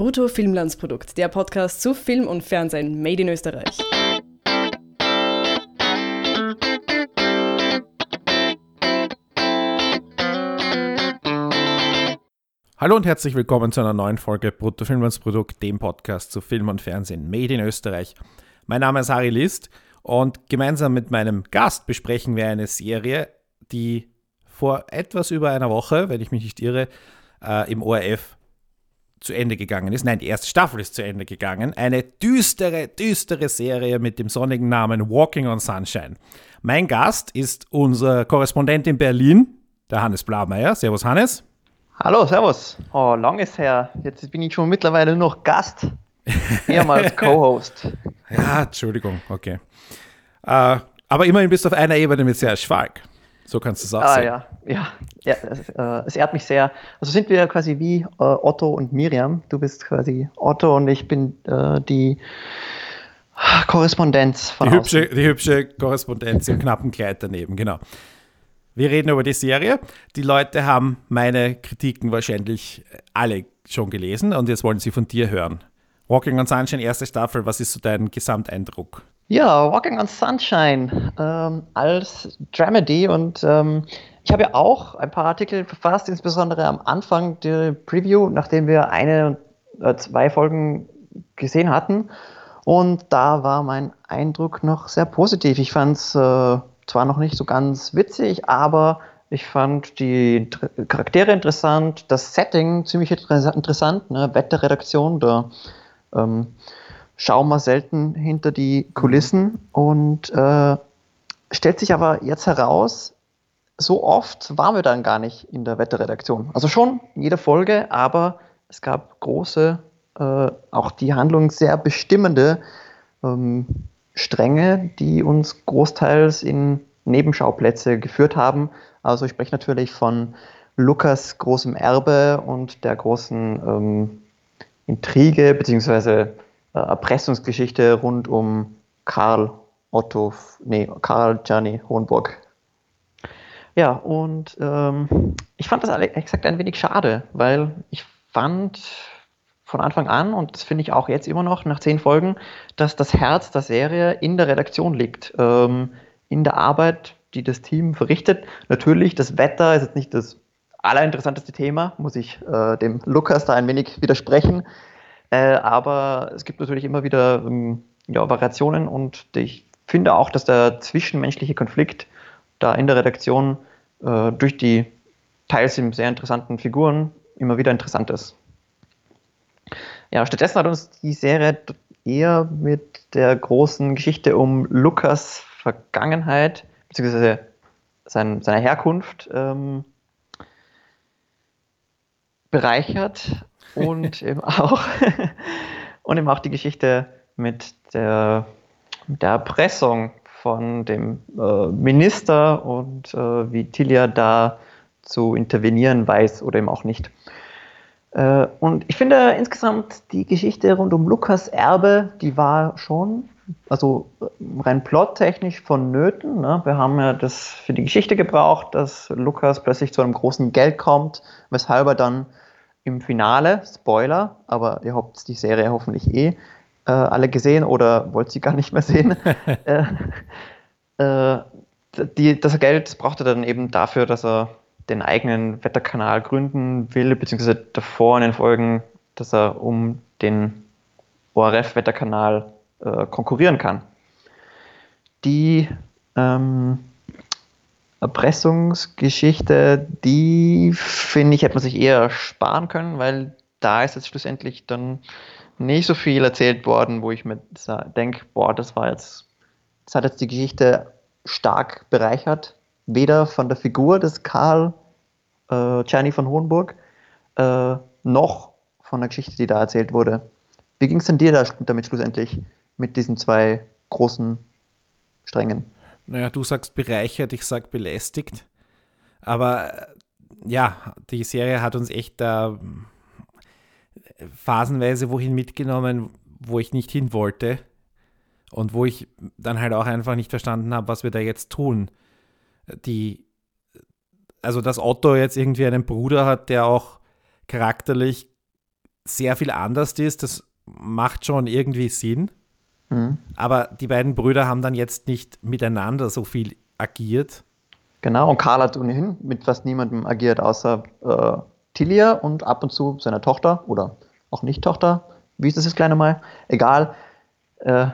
Brutto Filmlandsprodukt, der Podcast zu Film und Fernsehen made in Österreich. Hallo und herzlich willkommen zu einer neuen Folge Brutto Filmlandsprodukt, dem Podcast zu Film und Fernsehen made in Österreich. Mein Name ist Harry List und gemeinsam mit meinem Gast besprechen wir eine Serie, die vor etwas über einer Woche, wenn ich mich nicht irre, äh, im ORF zu Ende gegangen ist. Nein, die erste Staffel ist zu Ende gegangen. Eine düstere, düstere Serie mit dem sonnigen Namen Walking on Sunshine. Mein Gast ist unser Korrespondent in Berlin, der Hannes Blaumeier. Servus, Hannes. Hallo, servus. Oh, lang ist her. Jetzt bin ich schon mittlerweile nur noch Gast. Ehemals Co-Host. ja, Entschuldigung, okay. Äh, aber immerhin bist du auf einer Ebene mit Serge Schwalk. So kannst du es auch ah, sehen. Ja, ja, ja es, äh, es, ehrt mich sehr. Also sind wir quasi wie äh, Otto und Miriam. Du bist quasi Otto und ich bin äh, die Korrespondenz von die hübsche, die hübsche Korrespondenz im knappen Kleid daneben, genau. Wir reden über die Serie. Die Leute haben meine Kritiken wahrscheinlich alle schon gelesen und jetzt wollen sie von dir hören. Walking on Sunshine, erste Staffel, was ist so dein Gesamteindruck? Ja, Walking on Sunshine ähm, als Dramedy und ähm, ich habe ja auch ein paar Artikel verfasst, insbesondere am Anfang der Preview, nachdem wir eine oder zwei Folgen gesehen hatten. Und da war mein Eindruck noch sehr positiv. Ich fand es äh, zwar noch nicht so ganz witzig, aber ich fand die Charaktere interessant, das Setting ziemlich interessant, ne? Wetterredaktion, da ähm, schauen wir selten hinter die Kulissen und äh, stellt sich aber jetzt heraus, so oft waren wir dann gar nicht in der Wetterredaktion. Also schon in jeder Folge, aber es gab große, äh, auch die Handlung sehr bestimmende ähm, Stränge, die uns großteils in Nebenschauplätze geführt haben. Also ich spreche natürlich von Lukas großem Erbe und der großen ähm, Intrige beziehungsweise Erpressungsgeschichte rund um Karl Otto, nee, Karl Gianni Hohenburg. Ja, und ähm, ich fand das exakt ein wenig schade, weil ich fand von Anfang an, und das finde ich auch jetzt immer noch nach zehn Folgen, dass das Herz der Serie in der Redaktion liegt, ähm, in der Arbeit, die das Team verrichtet. Natürlich, das Wetter ist jetzt nicht das allerinteressanteste Thema, muss ich äh, dem Lukas da ein wenig widersprechen. Äh, aber es gibt natürlich immer wieder ähm, ja, Variationen und ich finde auch, dass der zwischenmenschliche Konflikt da in der Redaktion äh, durch die teils sehr interessanten Figuren immer wieder interessant ist. Ja, stattdessen hat uns die Serie eher mit der großen Geschichte um Lukas Vergangenheit bzw. Sein, seiner Herkunft ähm, bereichert und eben auch und eben auch die Geschichte mit der, mit der Erpressung von dem äh, Minister und äh, wie Tilia da zu intervenieren weiß oder eben auch nicht. Äh, und ich finde insgesamt die Geschichte rund um Lukas Erbe, die war schon, also rein plottechnisch vonnöten. Ne? Wir haben ja das für die Geschichte gebraucht, dass Lukas plötzlich zu einem großen Geld kommt, weshalb er dann im Finale, Spoiler, aber ihr habt die Serie hoffentlich eh äh, alle gesehen oder wollt sie gar nicht mehr sehen. äh, äh, die, das Geld braucht er dann eben dafür, dass er den eigenen Wetterkanal gründen will, beziehungsweise davor in den Folgen, dass er um den ORF-Wetterkanal äh, konkurrieren kann. Die ähm, Erpressungsgeschichte, die finde ich, hätte man sich eher sparen können, weil da ist jetzt schlussendlich dann nicht so viel erzählt worden, wo ich mir denke, boah, das war jetzt, das hat jetzt die Geschichte stark bereichert. Weder von der Figur des Karl äh, von Hohenburg, äh, noch von der Geschichte, die da erzählt wurde. Wie ging es denn dir da damit schlussendlich mit diesen zwei großen Strängen? Naja, du sagst bereichert, ich sag belästigt. Aber äh, ja, die Serie hat uns echt da äh, phasenweise wohin mitgenommen, wo ich nicht hin wollte. Und wo ich dann halt auch einfach nicht verstanden habe, was wir da jetzt tun. Die, also dass Otto jetzt irgendwie einen Bruder hat, der auch charakterlich sehr viel anders ist. Das macht schon irgendwie Sinn. Mhm. Aber die beiden Brüder haben dann jetzt nicht miteinander so viel agiert. Genau, und Karl hat ohnehin mit fast niemandem agiert, außer äh, Tilia und ab und zu seiner Tochter oder auch nicht Tochter. Wie ist das jetzt kleine Mal? Egal. Äh,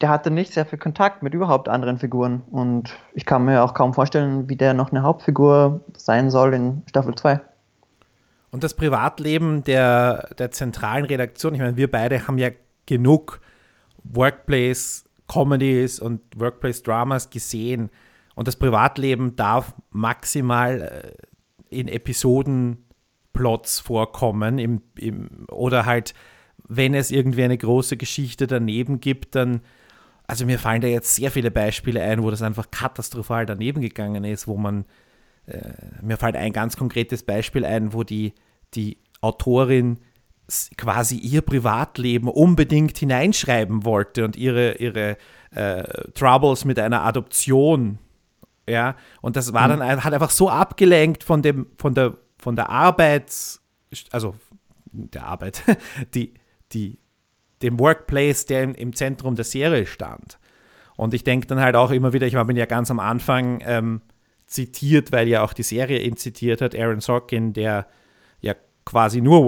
der hatte nicht sehr viel Kontakt mit überhaupt anderen Figuren. Und ich kann mir auch kaum vorstellen, wie der noch eine Hauptfigur sein soll in Staffel 2. Und das Privatleben der, der zentralen Redaktion, ich meine, wir beide haben ja genug Workplace-Comedies und Workplace-Dramas gesehen. Und das Privatleben darf maximal äh, in Episodenplots vorkommen im, im, oder halt, wenn es irgendwie eine große Geschichte daneben gibt, dann also mir fallen da jetzt sehr viele Beispiele ein, wo das einfach katastrophal daneben gegangen ist, wo man äh, mir fällt ein ganz konkretes Beispiel ein, wo die, die Autorin quasi ihr Privatleben unbedingt hineinschreiben wollte und ihre, ihre äh, Troubles mit einer Adoption. Ja, und das war mhm. dann, hat einfach so abgelenkt von dem, von der, von der Arbeit, also der Arbeit, die, die, dem Workplace, der im, im Zentrum der Serie stand. Und ich denke dann halt auch immer wieder, ich habe ihn ja ganz am Anfang ähm, zitiert, weil ja auch die Serie ihn zitiert hat, Aaron Sorkin, der ja quasi nur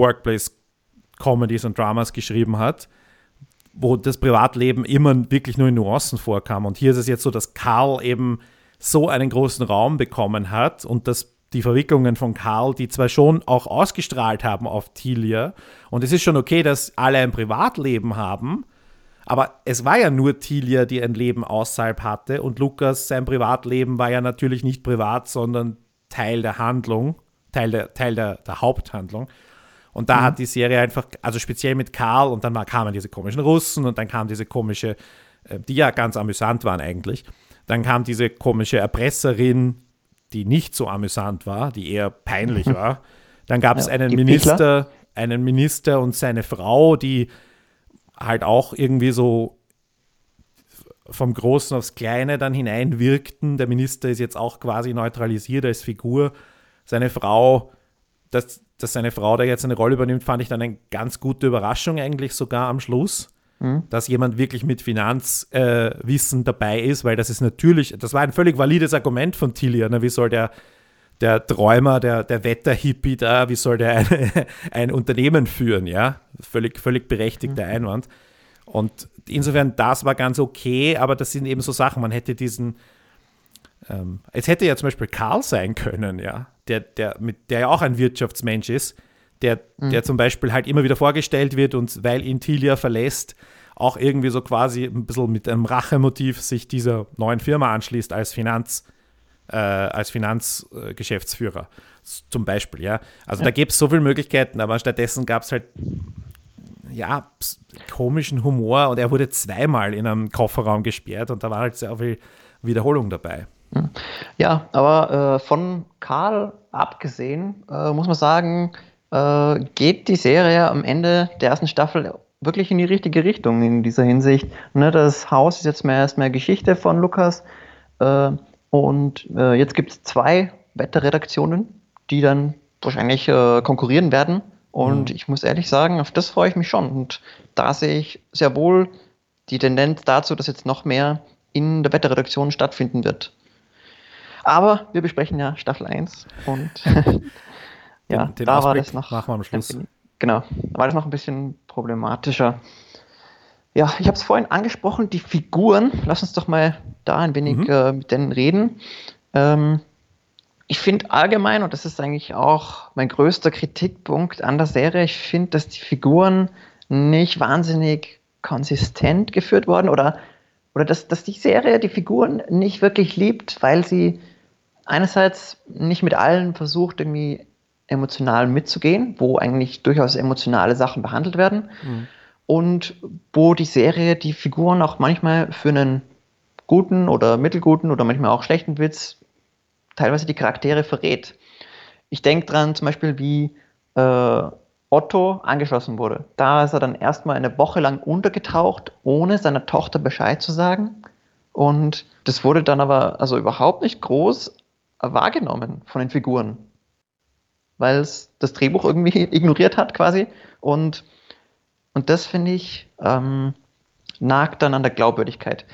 Workplace-Comedies und Dramas geschrieben hat, wo das Privatleben immer wirklich nur in Nuancen vorkam. Und hier ist es jetzt so, dass Karl eben so einen großen Raum bekommen hat und dass die Verwicklungen von Karl, die zwar schon auch ausgestrahlt haben auf Tilia, und es ist schon okay, dass alle ein Privatleben haben, aber es war ja nur Tilia, die ein Leben außerhalb hatte und Lukas, sein Privatleben war ja natürlich nicht privat, sondern Teil der Handlung, Teil der, Teil der, der Haupthandlung. Und da mhm. hat die Serie einfach, also speziell mit Karl, und dann kamen diese komischen Russen und dann kam diese komische, äh, die ja ganz amüsant waren eigentlich, dann kam diese komische Erpresserin, die nicht so amüsant war, die eher peinlich war. Dann gab es ja, einen Minister, einen Minister und seine Frau, die halt auch irgendwie so vom Großen aufs Kleine dann hineinwirkten. Der Minister ist jetzt auch quasi neutralisiert als Figur. Seine Frau, dass, dass seine Frau da jetzt eine Rolle übernimmt, fand ich dann eine ganz gute Überraschung eigentlich sogar am Schluss. Mhm. Dass jemand wirklich mit Finanzwissen äh, dabei ist, weil das ist natürlich, das war ein völlig valides Argument von Tillia. Ne? Wie soll der, der Träumer, der, der Wetterhippie da, wie soll der ein, ein Unternehmen führen, ja? Völlig, völlig berechtigter mhm. Einwand. Und insofern, das war ganz okay, aber das sind eben so Sachen, man hätte diesen, ähm, es hätte ja zum Beispiel Karl sein können, ja, der, der, mit, der ja auch ein Wirtschaftsmensch ist, der, mhm. der zum Beispiel halt immer wieder vorgestellt wird und weil ihn Tilia verlässt, auch irgendwie so quasi ein bisschen mit einem Rachemotiv sich dieser neuen Firma anschließt als Finanz- äh, als Finanzgeschäftsführer zum Beispiel, ja. Also ja. da gibt es so viele Möglichkeiten, aber stattdessen gab es halt ja, komischen Humor und er wurde zweimal in einem Kofferraum gesperrt und da war halt sehr viel Wiederholung dabei. Ja, aber äh, von Karl abgesehen, äh, muss man sagen, äh, geht die Serie am Ende der ersten Staffel wirklich in die richtige Richtung in dieser Hinsicht. Ne, das Haus ist jetzt mehr erst mehr Geschichte von Lukas. Äh, und äh, jetzt gibt es zwei Wetterredaktionen, die dann wahrscheinlich äh, konkurrieren werden. Und mhm. ich muss ehrlich sagen, auf das freue ich mich schon. Und da sehe ich sehr wohl die Tendenz dazu, dass jetzt noch mehr in der Wetterredaktion stattfinden wird. Aber wir besprechen ja Staffel 1 und ja, den, den da war das noch. Machen wir am Schluss. Genau, da war das noch ein bisschen problematischer. Ja, ich habe es vorhin angesprochen, die Figuren. Lass uns doch mal da ein wenig mhm. äh, mit denen reden. Ähm, ich finde allgemein, und das ist eigentlich auch mein größter Kritikpunkt an der Serie, ich finde, dass die Figuren nicht wahnsinnig konsistent geführt wurden oder, oder dass, dass die Serie die Figuren nicht wirklich liebt, weil sie einerseits nicht mit allen versucht, irgendwie emotional mitzugehen, wo eigentlich durchaus emotionale Sachen behandelt werden. Mhm und wo die Serie die Figuren auch manchmal für einen guten oder mittelguten oder manchmal auch schlechten Witz teilweise die Charaktere verrät. Ich denke dran zum Beispiel, wie äh, Otto angeschlossen wurde. Da ist er dann erstmal eine Woche lang untergetaucht, ohne seiner Tochter Bescheid zu sagen. Und das wurde dann aber also überhaupt nicht groß wahrgenommen von den Figuren. weil es das Drehbuch irgendwie ignoriert hat quasi. Und, und das finde ich ähm, nagt dann an der Glaubwürdigkeit.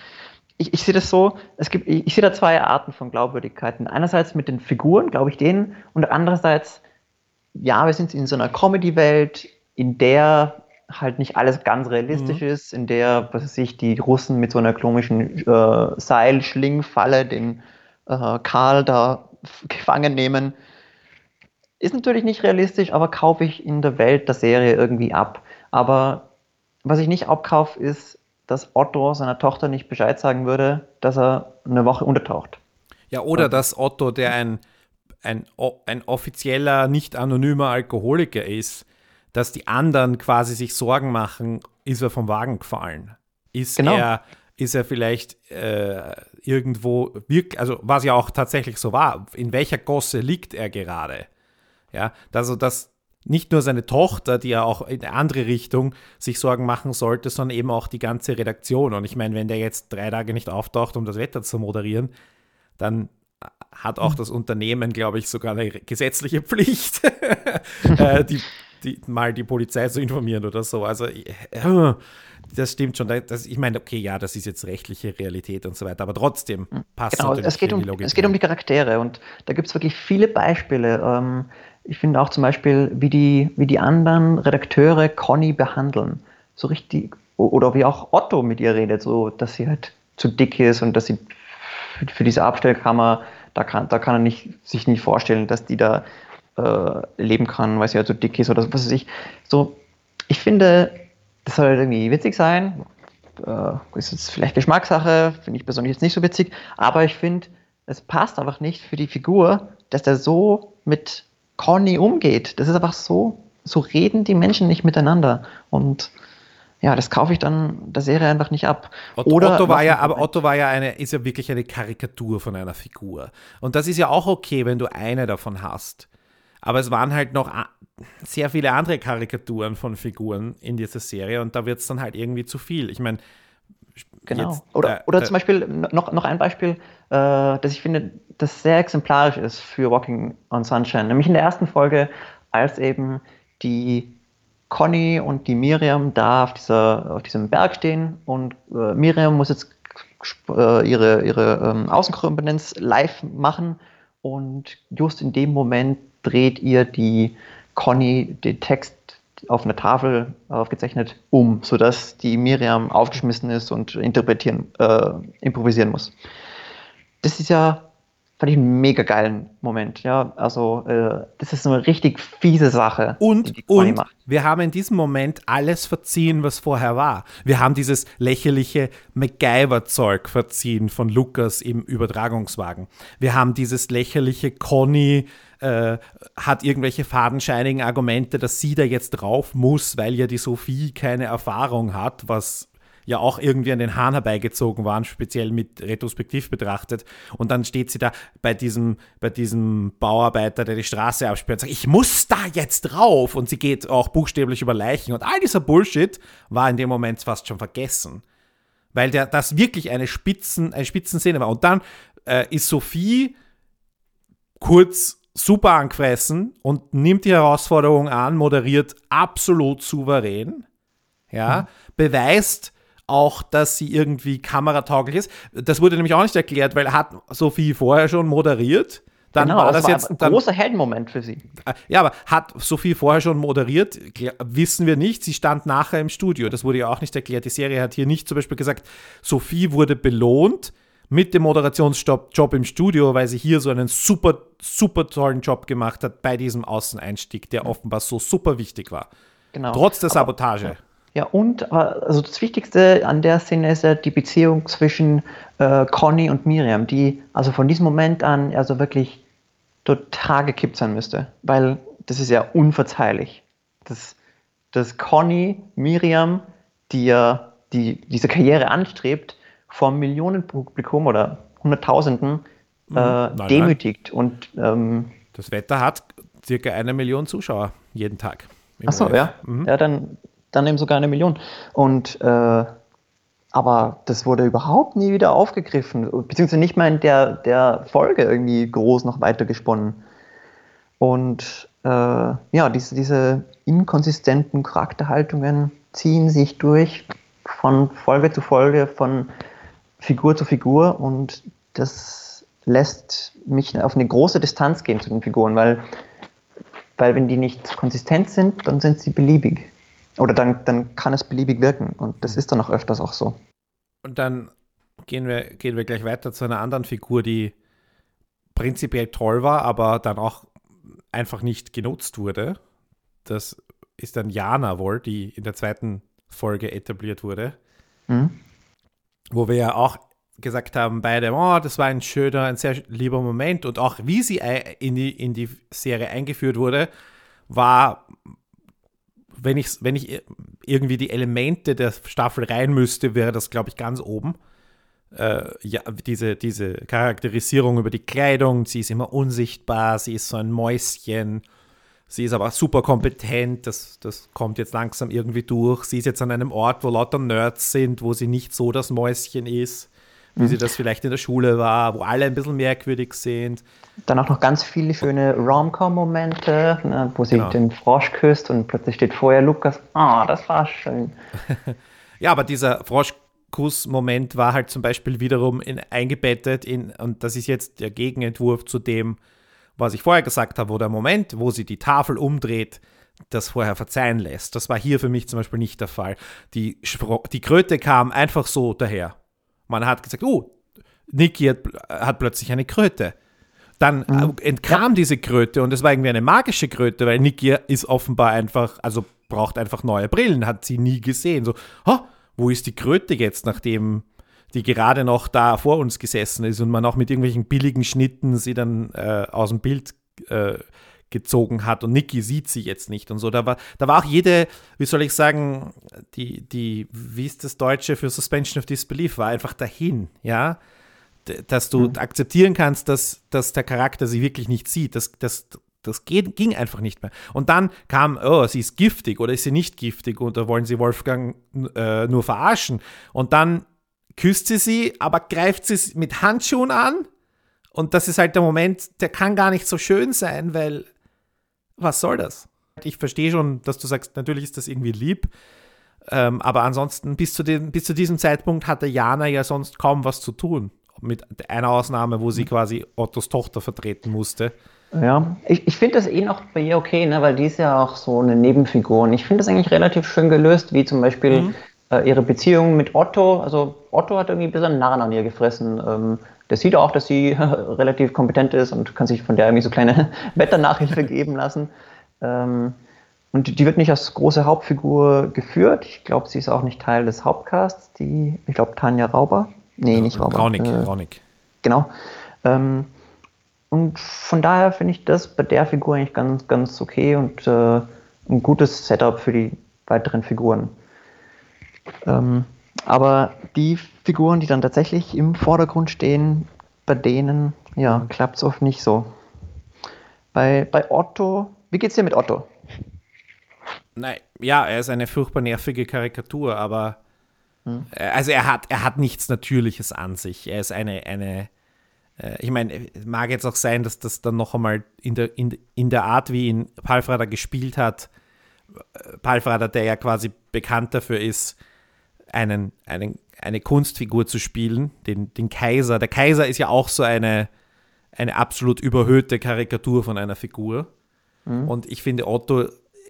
Ich, ich sehe das so, es gibt, ich, ich sehe da zwei Arten von Glaubwürdigkeiten. Einerseits mit den Figuren, glaube ich denen, und andererseits, ja, wir sind in so einer Comedy-Welt, in der halt nicht alles ganz realistisch mhm. ist, in der, was weiß ich, die Russen mit so einer komischen äh, Seilschlingfalle den äh, Karl da gefangen nehmen. Ist natürlich nicht realistisch, aber kaufe ich in der Welt der Serie irgendwie ab. Aber was ich nicht abkaufe, ist, dass Otto seiner Tochter nicht Bescheid sagen würde, dass er eine Woche untertaucht. Ja, oder dass Otto, der ein, ein, ein offizieller, nicht anonymer Alkoholiker ist, dass die anderen quasi sich Sorgen machen, ist er vom Wagen gefallen? Ist genau. er ist er vielleicht äh, irgendwo, also was ja auch tatsächlich so war, in welcher Gosse liegt er gerade? Ja, also das, nicht nur seine Tochter, die ja auch in eine andere Richtung sich Sorgen machen sollte, sondern eben auch die ganze Redaktion. Und ich meine, wenn der jetzt drei Tage nicht auftaucht, um das Wetter zu moderieren, dann hat auch das Unternehmen, glaube ich, sogar eine gesetzliche Pflicht, äh, die, die, mal die Polizei zu informieren oder so. Also äh, das stimmt schon. Das, ich meine, okay, ja, das ist jetzt rechtliche Realität und so weiter, aber trotzdem hm. passt genau, es geht um, die Logik. Es geht um die Charaktere und da gibt es wirklich viele Beispiele. Ähm, ich finde auch zum Beispiel, wie die, wie die anderen Redakteure Conny behandeln. So richtig, oder wie auch Otto mit ihr redet, so, dass sie halt zu dick ist und dass sie für diese Abstellkammer, da kann, da kann er nicht, sich nicht vorstellen, dass die da äh, leben kann, weil sie halt so dick ist oder was weiß ich. So, ich finde, das soll halt irgendwie witzig sein. Äh, ist jetzt vielleicht Geschmackssache, finde ich persönlich jetzt nicht so witzig, aber ich finde, es passt einfach nicht für die Figur, dass der so mit Conny umgeht. Das ist einfach so, so reden die Menschen nicht miteinander. Und ja, das kaufe ich dann der Serie einfach nicht ab. Otto, Oder Otto war ja, aber Otto war ja eine, ist ja wirklich eine Karikatur von einer Figur. Und das ist ja auch okay, wenn du eine davon hast. Aber es waren halt noch sehr viele andere Karikaturen von Figuren in dieser Serie und da wird es dann halt irgendwie zu viel. Ich meine, Genau. Jetzt, oder, oder zum Beispiel noch, noch ein Beispiel, äh, das ich finde, das sehr exemplarisch ist für Walking on Sunshine. Nämlich in der ersten Folge, als eben die Conny und die Miriam da auf, dieser, auf diesem Berg stehen und äh, Miriam muss jetzt äh, ihre, ihre ähm, Außenkorrespondenz live machen und just in dem Moment dreht ihr die Conny den Text auf einer Tafel aufgezeichnet um, sodass die Miriam aufgeschmissen ist und interpretieren, äh, improvisieren muss. Das ist ja, fand ich einen mega geilen Moment. Ja, also äh, das ist so eine richtig fiese Sache. Und, und wir haben in diesem Moment alles verziehen, was vorher war. Wir haben dieses lächerliche MacGyver-Zeug verziehen von Lukas im Übertragungswagen. Wir haben dieses lächerliche Conny äh, hat irgendwelche fadenscheinigen Argumente, dass sie da jetzt drauf muss, weil ja die Sophie keine Erfahrung hat, was ja auch irgendwie an den Haaren herbeigezogen waren, speziell mit retrospektiv betrachtet. Und dann steht sie da bei diesem, bei diesem Bauarbeiter, der die Straße absperrt, und sagt, ich muss da jetzt drauf. Und sie geht auch buchstäblich über Leichen. Und all dieser Bullshit war in dem Moment fast schon vergessen. Weil der, das wirklich eine Spitzen, eine Spitzenszene war. Und dann äh, ist Sophie kurz super angefressen und nimmt die Herausforderung an, moderiert absolut souverän, ja, mhm. beweist auch, dass sie irgendwie kameratauglich ist. Das wurde nämlich auch nicht erklärt, weil hat Sophie vorher schon moderiert. Dann genau, war das, das war jetzt ein dann, großer Heldenmoment für sie. Äh, ja, aber hat Sophie vorher schon moderiert? Wissen wir nicht. Sie stand nachher im Studio. Das wurde ja auch nicht erklärt. Die Serie hat hier nicht zum Beispiel gesagt, Sophie wurde belohnt mit dem Moderationsjob im Studio, weil sie hier so einen super, super tollen Job gemacht hat bei diesem Außeneinstieg, der offenbar so super wichtig war. Genau. Trotz der Sabotage. Aber, ja, und also das Wichtigste an der Szene ist ja die Beziehung zwischen äh, Conny und Miriam, die also von diesem Moment an also wirklich total gekippt sein müsste, weil das ist ja unverzeihlich. Dass, dass Conny, Miriam, die ja die, diese Karriere anstrebt, vor Millionenpublikum oder Hunderttausenden mhm. äh, nein, demütigt. Nein. Und, ähm, das Wetter hat circa eine Million Zuschauer jeden Tag. Achso, ja. Mhm. Ja, dann, dann eben sogar eine Million. Und äh, aber das wurde überhaupt nie wieder aufgegriffen, beziehungsweise nicht mal in der, der Folge irgendwie groß noch weitergesponnen. Und äh, ja, diese, diese inkonsistenten Charakterhaltungen ziehen sich durch von Folge zu Folge, von Figur zu Figur und das lässt mich auf eine große Distanz gehen zu den Figuren, weil, weil wenn die nicht konsistent sind, dann sind sie beliebig. Oder dann, dann kann es beliebig wirken und das ist dann auch öfters auch so. Und dann gehen wir, gehen wir gleich weiter zu einer anderen Figur, die prinzipiell toll war, aber dann auch einfach nicht genutzt wurde. Das ist dann Jana wohl, die in der zweiten Folge etabliert wurde. Mhm. Wo wir ja auch gesagt haben, beide, oh, das war ein schöner, ein sehr lieber Moment. Und auch wie sie in die, in die Serie eingeführt wurde, war, wenn ich, wenn ich irgendwie die Elemente der Staffel rein müsste, wäre das, glaube ich, ganz oben. Äh, ja, diese, diese Charakterisierung über die Kleidung, sie ist immer unsichtbar, sie ist so ein Mäuschen, sie ist aber super kompetent, das, das kommt jetzt langsam irgendwie durch. Sie ist jetzt an einem Ort, wo lauter Nerds sind, wo sie nicht so das Mäuschen ist, wie mhm. sie das vielleicht in der Schule war, wo alle ein bisschen merkwürdig sind. Dann auch noch ganz viele schöne Rom-Com-Momente, ne, wo sie genau. den Frosch küsst und plötzlich steht vorher Lukas. Ah, oh, das war schön. ja, aber dieser Frosch Kuss-Moment war halt zum Beispiel wiederum in, eingebettet in, und das ist jetzt der Gegenentwurf zu dem, was ich vorher gesagt habe, wo der Moment, wo sie die Tafel umdreht, das vorher verzeihen lässt. Das war hier für mich zum Beispiel nicht der Fall. Die, die Kröte kam einfach so daher. Man hat gesagt, oh, Niki hat, hat plötzlich eine Kröte. Dann mhm. entkam diese Kröte und es war irgendwie eine magische Kröte, weil Niki ist offenbar einfach, also braucht einfach neue Brillen, hat sie nie gesehen. So, oh, wo ist die Kröte jetzt, nachdem die gerade noch da vor uns gesessen ist und man auch mit irgendwelchen billigen Schnitten sie dann äh, aus dem Bild äh, gezogen hat und Niki sieht sie jetzt nicht und so. Da war, da war auch jede, wie soll ich sagen, die, die, wie ist das Deutsche für Suspension of Disbelief, war einfach dahin, ja. Dass du mhm. akzeptieren kannst, dass, dass der Charakter sie wirklich nicht sieht. Das, das, das geht, ging einfach nicht mehr. Und dann kam, oh, sie ist giftig oder ist sie nicht giftig oder wollen sie Wolfgang äh, nur verarschen? Und dann küsst sie sie, aber greift sie mit Handschuhen an. Und das ist halt der Moment, der kann gar nicht so schön sein, weil was soll das? Ich verstehe schon, dass du sagst, natürlich ist das irgendwie lieb. Ähm, aber ansonsten, bis zu, den, bis zu diesem Zeitpunkt hatte Jana ja sonst kaum was zu tun. Mit einer Ausnahme, wo sie mhm. quasi Ottos Tochter vertreten musste. Ja, ich, ich finde das eh noch bei ihr okay, ne, weil die ist ja auch so eine Nebenfigur. Und ich finde das eigentlich relativ schön gelöst, wie zum Beispiel mhm. äh, ihre Beziehung mit Otto. Also Otto hat irgendwie ein bisschen Narren an ihr gefressen. Ähm, der sieht auch, dass sie relativ kompetent ist und kann sich von der irgendwie so kleine Wetternachhilfe geben lassen. Ähm, und die wird nicht als große Hauptfigur geführt. Ich glaube, sie ist auch nicht Teil des Hauptcasts. Die, ich glaube, Tanja Rauber. Nee, nicht Rauber. Raunig, äh, Raunig. Genau. Ähm, und von daher finde ich das bei der Figur eigentlich ganz, ganz okay und äh, ein gutes Setup für die weiteren Figuren. Ähm, aber die Figuren, die dann tatsächlich im Vordergrund stehen, bei denen ja, klappt es oft nicht so. Bei, bei Otto, wie geht's dir mit Otto? Nein, ja, er ist eine furchtbar nervige Karikatur, aber hm. also er hat, er hat nichts Natürliches an sich. Er ist eine, eine äh, ich meine, mag jetzt auch sein, dass das dann noch einmal in der, in, in der Art, wie ihn Palfrader gespielt hat, äh, Palfrader, der ja quasi bekannt dafür ist, einen, einen, eine Kunstfigur zu spielen, den, den Kaiser. Der Kaiser ist ja auch so eine, eine absolut überhöhte Karikatur von einer Figur. Mhm. Und ich finde, Otto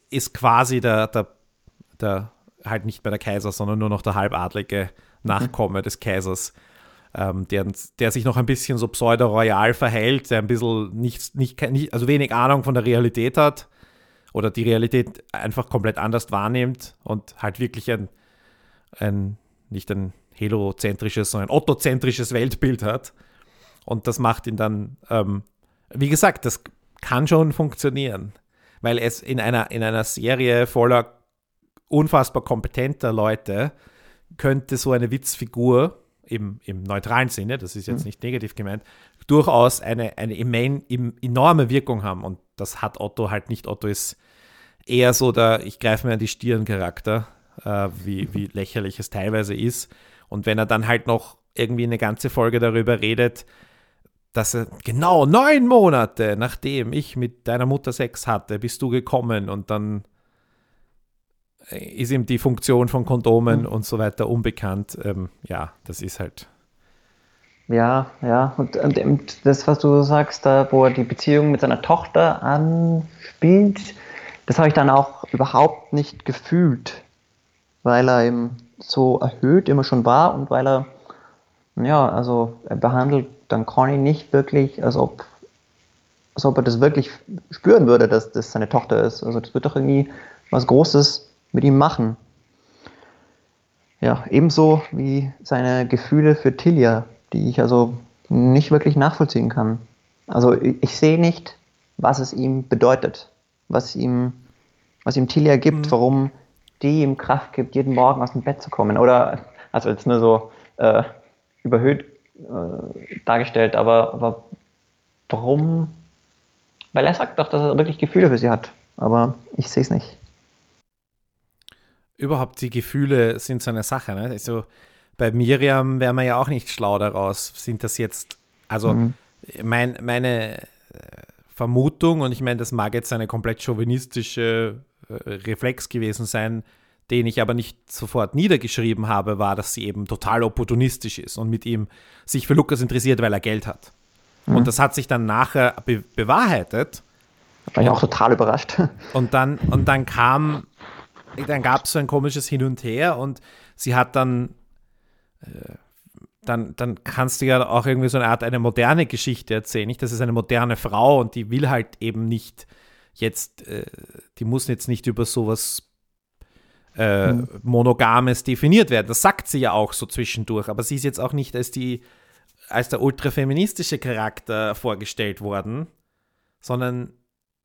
ist quasi der, der, der, halt nicht mehr der Kaiser, sondern nur noch der halbadlige Nachkomme mhm. des Kaisers ähm, der, der sich noch ein bisschen so pseudo-royal verhält, der ein bisschen nicht, nicht, nicht, also wenig Ahnung von der Realität hat oder die Realität einfach komplett anders wahrnimmt und halt wirklich ein, ein nicht ein helozentrisches, sondern ein ottozentrisches Weltbild hat. Und das macht ihn dann, ähm, wie gesagt, das kann schon funktionieren, weil es in einer, in einer Serie voller unfassbar kompetenter Leute könnte so eine Witzfigur im, im neutralen Sinne, das ist jetzt mhm. nicht negativ gemeint, durchaus eine, eine enorme Wirkung haben. Und das hat Otto halt nicht. Otto ist eher so der, ich greife mir an die Stirn-Charakter, äh, wie, wie lächerlich es teilweise ist. Und wenn er dann halt noch irgendwie eine ganze Folge darüber redet, dass er genau neun Monate nachdem ich mit deiner Mutter Sex hatte, bist du gekommen und dann ist ihm die Funktion von Kondomen mhm. und so weiter unbekannt. Ähm, ja, das ist halt. Ja, ja. Und, und, das, was du sagst, da, wo er die Beziehung mit seiner Tochter anspielt, das habe ich dann auch überhaupt nicht gefühlt, weil er eben so erhöht immer schon war und weil er, ja, also er behandelt dann Conny nicht wirklich, als ob, als ob er das wirklich spüren würde, dass das seine Tochter ist. Also das wird doch irgendwie was Großes mit ihm machen. Ja, ebenso wie seine Gefühle für Tilia, die ich also nicht wirklich nachvollziehen kann. Also ich, ich sehe nicht, was es ihm bedeutet, was ihm, was ihm Tilia gibt, mhm. warum die ihm Kraft gibt, jeden Morgen aus dem Bett zu kommen. Oder, also jetzt nur so äh, überhöht äh, dargestellt, aber, aber warum? Weil er sagt doch, dass er wirklich Gefühle für sie hat, aber ich sehe es nicht überhaupt die Gefühle sind so eine Sache. Ne? Also bei Miriam wäre man ja auch nicht schlau daraus. Sind das jetzt, also mhm. mein, meine äh, Vermutung, und ich meine, das mag jetzt eine komplett chauvinistische Reflex gewesen sein, den ich aber nicht sofort niedergeschrieben habe, war, dass sie eben total opportunistisch ist und mit ihm sich für Lukas interessiert, weil er Geld hat. Mhm. Und das hat sich dann nachher be bewahrheitet. War ich auch total überrascht. Und dann, und dann kam dann gab es so ein komisches Hin und Her und sie hat dann, äh, dann, dann kannst du ja auch irgendwie so eine Art eine moderne Geschichte erzählen. Nicht, das ist eine moderne Frau und die will halt eben nicht jetzt, äh, die muss jetzt nicht über sowas äh, mhm. Monogames definiert werden. Das sagt sie ja auch so zwischendurch, aber sie ist jetzt auch nicht als die als der ultrafeministische Charakter vorgestellt worden, sondern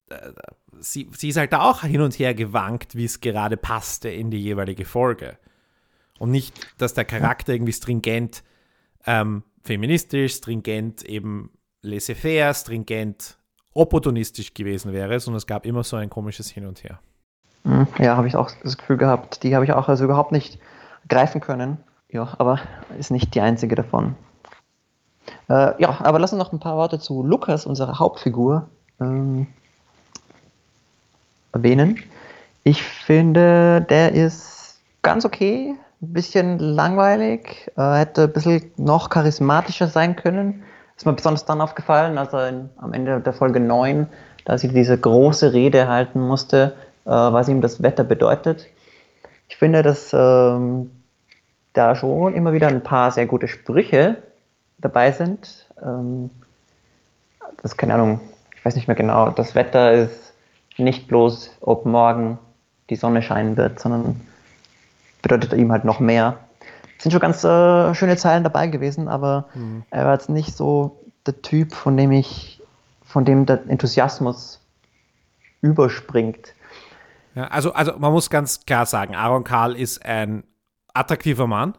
äh, sie, sie ist halt da auch hin und her gewankt, wie es gerade passte in die jeweilige Folge. Und nicht, dass der Charakter irgendwie stringent ähm, feministisch, stringent eben laissez-faire, stringent opportunistisch gewesen wäre, sondern es gab immer so ein komisches Hin und Her. Hm, ja, habe ich auch das Gefühl gehabt. Die habe ich auch also überhaupt nicht greifen können. Ja, aber ist nicht die einzige davon. Äh, ja, aber lass uns noch ein paar Worte zu Lukas, unserer Hauptfigur, ähm, erwähnen. Ich finde, der ist ganz okay, ein bisschen langweilig, äh, hätte ein bisschen noch charismatischer sein können. Ist mir besonders dann aufgefallen, als er in, am Ende der Folge 9, da sie diese große Rede halten musste, äh, was ihm das Wetter bedeutet. Ich finde, dass ähm, da schon immer wieder ein paar sehr gute Sprüche dabei sind. Ähm, das keine Ahnung, ich weiß nicht mehr genau. Das Wetter ist nicht bloß, ob morgen die Sonne scheinen wird, sondern bedeutet ihm halt noch mehr. Sind schon ganz äh, schöne Zeilen dabei gewesen, aber mhm. er war jetzt nicht so der Typ, von dem ich, von dem der Enthusiasmus überspringt. Ja, also, also man muss ganz klar sagen, Aaron Karl ist ein attraktiver Mann.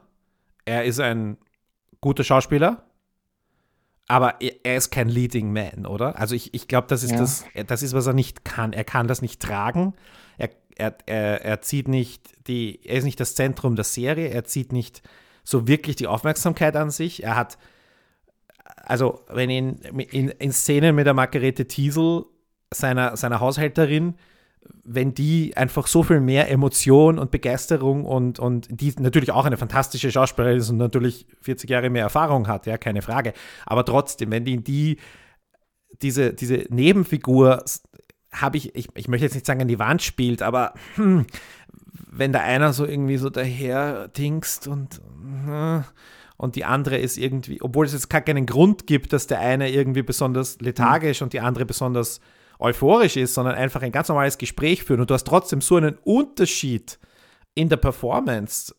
Er ist ein guter Schauspieler. Aber er ist kein Leading Man, oder? Also ich, ich glaube, das ist ja. das, das ist, was er nicht kann. Er kann das nicht tragen. Er, er, er, er zieht nicht die, er ist nicht das Zentrum der Serie, er zieht nicht so wirklich die Aufmerksamkeit an sich. Er hat, also wenn ihn in, in Szenen mit der Margarete Thiesel, seiner, seiner Haushälterin, wenn die einfach so viel mehr Emotion und Begeisterung und, und die natürlich auch eine fantastische Schauspielerin ist und natürlich 40 Jahre mehr Erfahrung hat, ja, keine Frage. Aber trotzdem, wenn die, die diese, diese Nebenfigur habe ich, ich, ich möchte jetzt nicht sagen, an die Wand spielt, aber hm, wenn da einer so irgendwie so daher dingst und, hm, und die andere ist irgendwie, obwohl es jetzt gar keinen Grund gibt, dass der eine irgendwie besonders lethargisch mhm. und die andere besonders euphorisch ist, sondern einfach ein ganz normales Gespräch führen und du hast trotzdem so einen Unterschied in der Performance.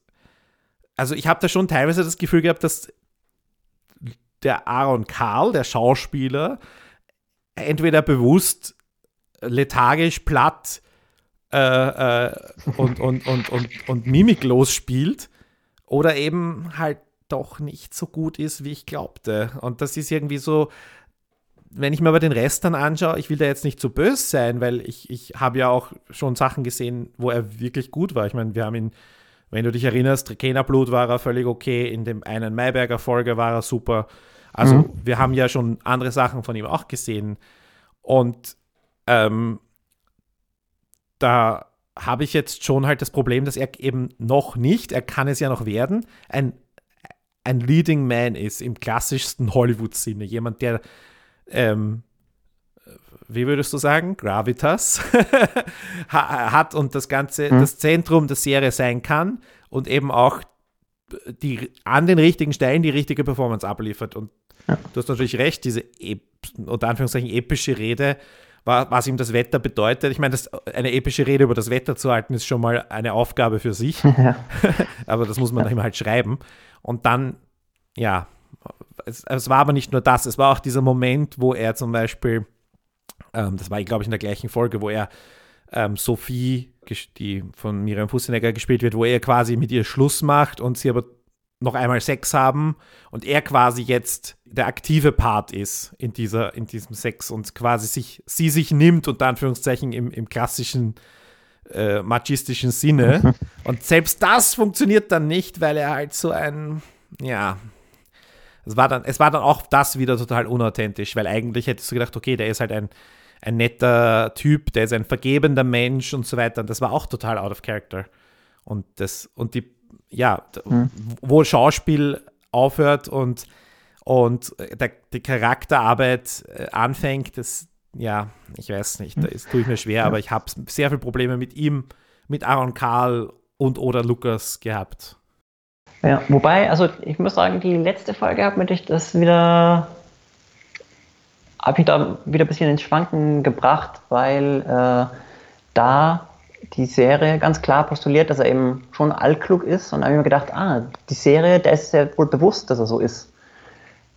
Also ich habe da schon teilweise das Gefühl gehabt, dass der Aaron Karl, der Schauspieler, entweder bewusst lethargisch, platt äh, äh, und, und, und, und, und mimiklos spielt oder eben halt doch nicht so gut ist, wie ich glaubte. Und das ist irgendwie so, wenn ich mir aber den Rest dann anschaue, ich will da jetzt nicht zu böse sein, weil ich, ich habe ja auch schon Sachen gesehen, wo er wirklich gut war. Ich meine, wir haben ihn, wenn du dich erinnerst, Blut war er völlig okay, in dem einen Mayberger Folge war er super. Also mhm. wir haben ja schon andere Sachen von ihm auch gesehen. Und ähm, da habe ich jetzt schon halt das Problem, dass er eben noch nicht, er kann es ja noch werden, ein, ein Leading Man ist im klassischsten Hollywood-Sinne. Jemand, der, ähm, wie würdest du sagen, Gravitas hat und das Ganze, hm. das Zentrum der Serie sein kann und eben auch die, an den richtigen Stellen die richtige Performance abliefert. Und ja. du hast natürlich recht, diese unter Anführungszeichen epische Rede was ihm das Wetter bedeutet. Ich meine, das, eine epische Rede über das Wetter zu halten, ist schon mal eine Aufgabe für sich. Ja. aber das muss man dann halt schreiben. Und dann, ja, es, es, war aber nicht nur das, es war auch dieser Moment, wo er zum Beispiel, ähm, das war, glaube ich, in der gleichen Folge, wo er ähm, Sophie, die von Miriam Fussenegger gespielt wird, wo er quasi mit ihr Schluss macht und sie aber noch einmal Sex haben und er quasi jetzt der aktive Part ist in, dieser, in diesem Sex und quasi sich, sie sich nimmt, unter Anführungszeichen im, im klassischen äh, machistischen Sinne. und selbst das funktioniert dann nicht, weil er halt so ein, ja, es war dann, es war dann auch das wieder total unauthentisch, weil eigentlich hättest du gedacht, okay, der ist halt ein, ein netter Typ, der ist ein vergebender Mensch und so weiter. Und das war auch total out of character. Und das, und die ja, hm. wo Schauspiel aufhört und, und der, die Charakterarbeit äh, anfängt, das, ja, ich weiß nicht, hm. das tue ich mir schwer, ja. aber ich habe sehr viele Probleme mit ihm, mit Aaron Karl und oder Lukas gehabt. Ja, wobei, also ich muss sagen, die letzte Folge hat mich das wieder, habe ich da wieder ein bisschen ins Schwanken gebracht, weil äh, da die Serie ganz klar postuliert, dass er eben schon altklug ist. Und da habe ich mir gedacht, ah, die Serie, der ist ja wohl bewusst, dass er so ist.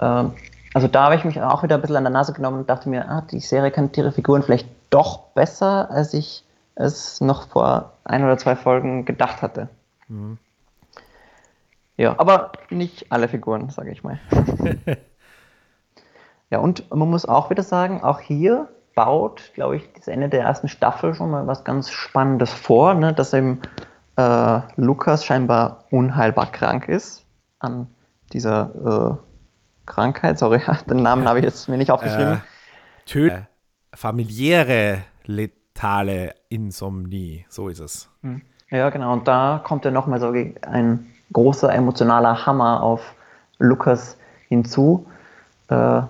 Ähm, also da habe ich mich auch wieder ein bisschen an der Nase genommen und dachte mir, ah, die Serie kennt ihre Figuren vielleicht doch besser, als ich es noch vor ein oder zwei Folgen gedacht hatte. Mhm. Ja, aber nicht alle Figuren, sage ich mal. ja, und man muss auch wieder sagen, auch hier baut, glaube ich, das Ende der ersten Staffel schon mal was ganz Spannendes vor, ne? dass eben äh, Lukas scheinbar unheilbar krank ist an dieser äh, Krankheit. Sorry, den Namen habe ich jetzt mir nicht aufgeschrieben. Äh, Töt äh, familiäre letale Insomnie, so ist es. Hm. Ja, genau. Und da kommt ja nochmal so ein großer emotionaler Hammer auf Lukas hinzu, äh,